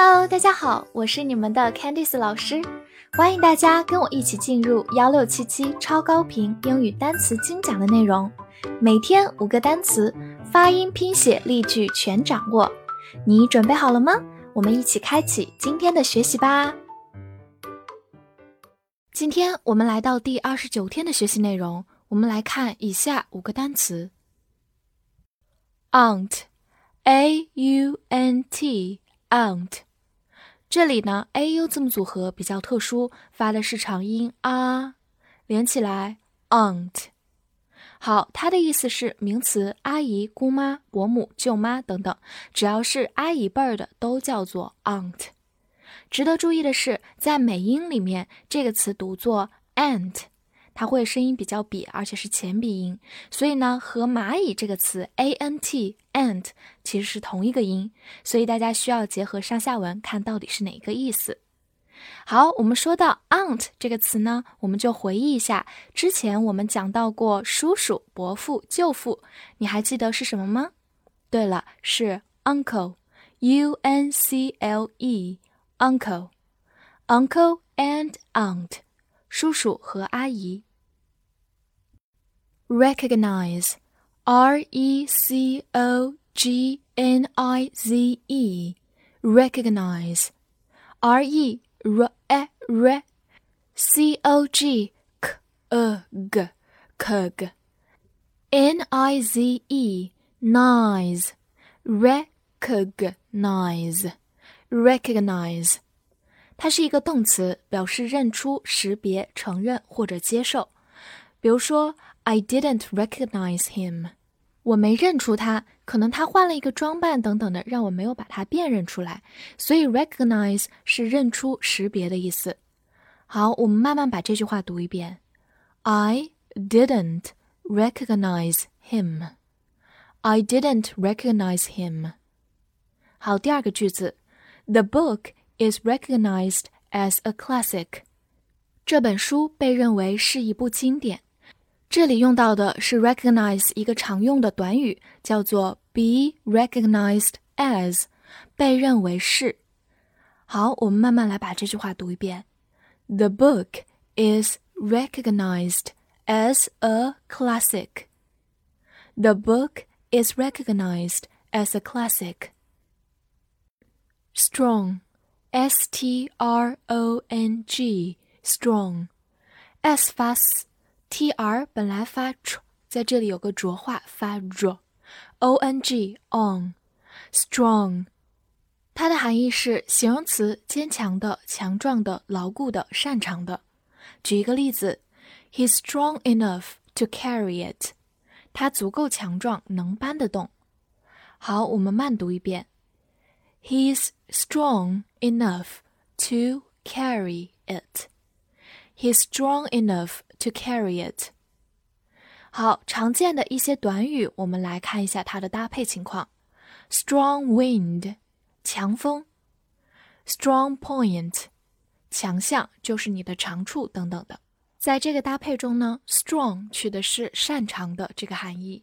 Hello，大家好，我是你们的 Candice 老师，欢迎大家跟我一起进入幺六七七超高频英语单词精讲的内容，每天五个单词，发音、拼写、例句全掌握，你准备好了吗？我们一起开启今天的学习吧。今天我们来到第二十九天的学习内容，我们来看以下五个单词：aunt，a u n t。这里呢，a u 字母组合比较特殊，发的是长音啊，连起来 aunt。好，它的意思是名词，阿姨、姑妈、伯母、舅妈等等，只要是阿姨辈儿的都叫做 aunt。值得注意的是，在美音里面，这个词读作 aunt。它会声音比较瘪，而且是前鼻音，所以呢，和蚂蚁这个词 a n t ant 其实是同一个音，所以大家需要结合上下文看到底是哪个意思。好，我们说到 aunt 这个词呢，我们就回忆一下之前我们讲到过叔叔、伯父、舅父，你还记得是什么吗？对了，是 uncle，u n c l e，uncle，uncle and aunt，叔叔和阿姨。recognize, R E C O G N I Z E, recognize, R E R E R, C O G K E G, Kg, N I Z E, nice, recognize, recognize. 它是一个动词，表示认出、识别、承认或者接受。比如说 I didn't recognize him，我没认出他，可能他换了一个装扮等等的，让我没有把他辨认出来。所以 recognize 是认出、识别的意思。好，我们慢慢把这句话读一遍。I didn't recognize him. I didn't recognize him. 好，第二个句子，The book is recognized as a classic. 这本书被认为是一部经典。这里用到的是 recognize 一个常用的短语，叫做 be recognized as，被认为是。好，我们慢慢来把这句话读一遍。The book is recognized as a classic. The book is recognized as a classic. Strong, S T R O N G, strong, s 发 s。 t r 本来发 ch，在这里有个浊化发 r，o n g on，strong，它的含义是形容词，坚强的、强壮的、牢固的、擅长的。举一个例子，He's strong enough to carry it，他足够强壮，能搬得动。好，我们慢读一遍，He's strong enough to carry it。He's strong enough to carry it。好，常见的一些短语，我们来看一下它的搭配情况：strong wind，强风；strong point，强项，就是你的长处等等的。在这个搭配中呢，strong 取的是擅长的这个含义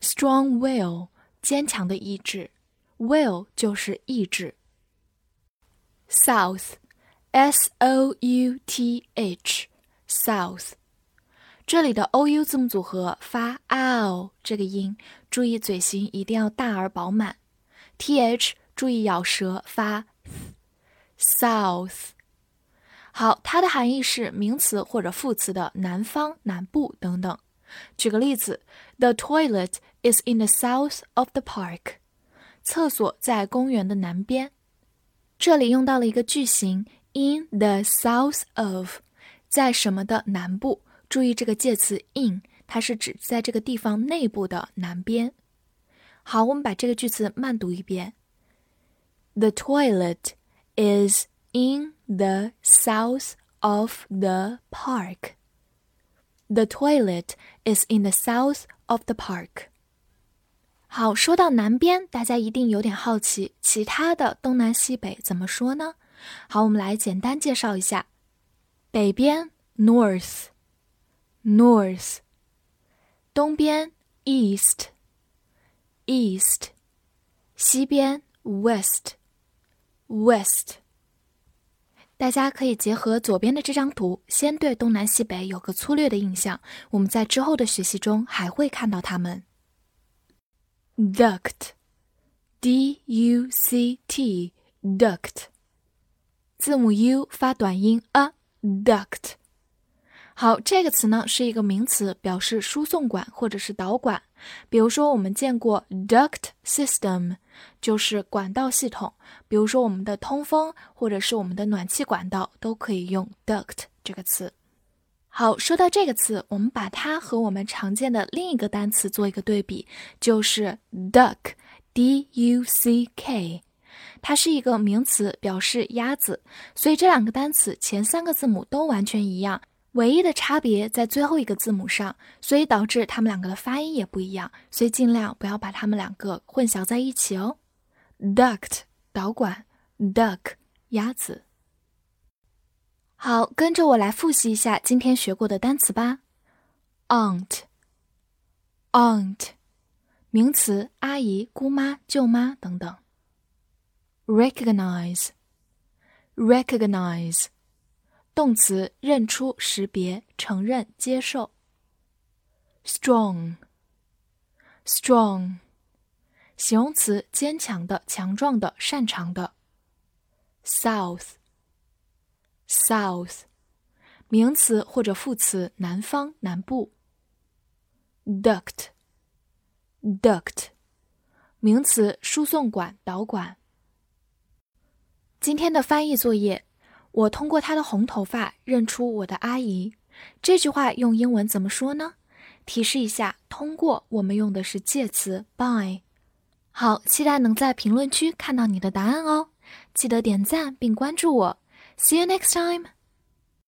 ；strong will，坚强的意志；will 就是意志。south。S O U T H South，这里的 O U 字母组合发 ow 这个音，注意嘴型一定要大而饱满。T H 注意咬舌发 south。好，它的含义是名词或者副词的南方、南部等等。举个例子，The toilet is in the south of the park。厕所在公园的南边。这里用到了一个句型。In the south of，在什么的南部？注意这个介词 in，它是指在这个地方内部的南边。好，我们把这个句子慢读一遍。The toilet is in the south of the park. The toilet is in the south of the park. 好，说到南边，大家一定有点好奇，其他的东南西北怎么说呢？好，我们来简单介绍一下：北边 north，north；东边 east，east；西边 west，west。大家可以结合左边的这张图，先对东南西北有个粗略的印象。我们在之后的学习中还会看到它们。duct，d-u-c-t，duct，字母 u 发短音 a duct，。好，这个词呢是一个名词，表示输送管或者是导管。比如说，我们见过 duct system，就是管道系统。比如说，我们的通风或者是我们的暖气管道都可以用 duct 这个词。好，说到这个词，我们把它和我们常见的另一个单词做一个对比，就是 duck，d-u-c-k，它是一个名词，表示鸭子。所以这两个单词前三个字母都完全一样。唯一的差别在最后一个字母上，所以导致它们两个的发音也不一样，所以尽量不要把它们两个混淆在一起哦。duct 导管，duck 鸭子。好，跟着我来复习一下今天学过的单词吧。aunt，aunt 名词，阿姨、姑妈、舅妈等等。recognize，recognize。动词认出、识别、承认、接受。strong，strong，形容词坚强的、强壮的、擅长的。south，south，名词或者副词南方、南部。duct，duct，名词输送管、导管。今天的翻译作业。我通过她的红头发认出我的阿姨。这句话用英文怎么说呢？提示一下，通过我们用的是介词 by。好，期待能在评论区看到你的答案哦。记得点赞并关注我。See you next time.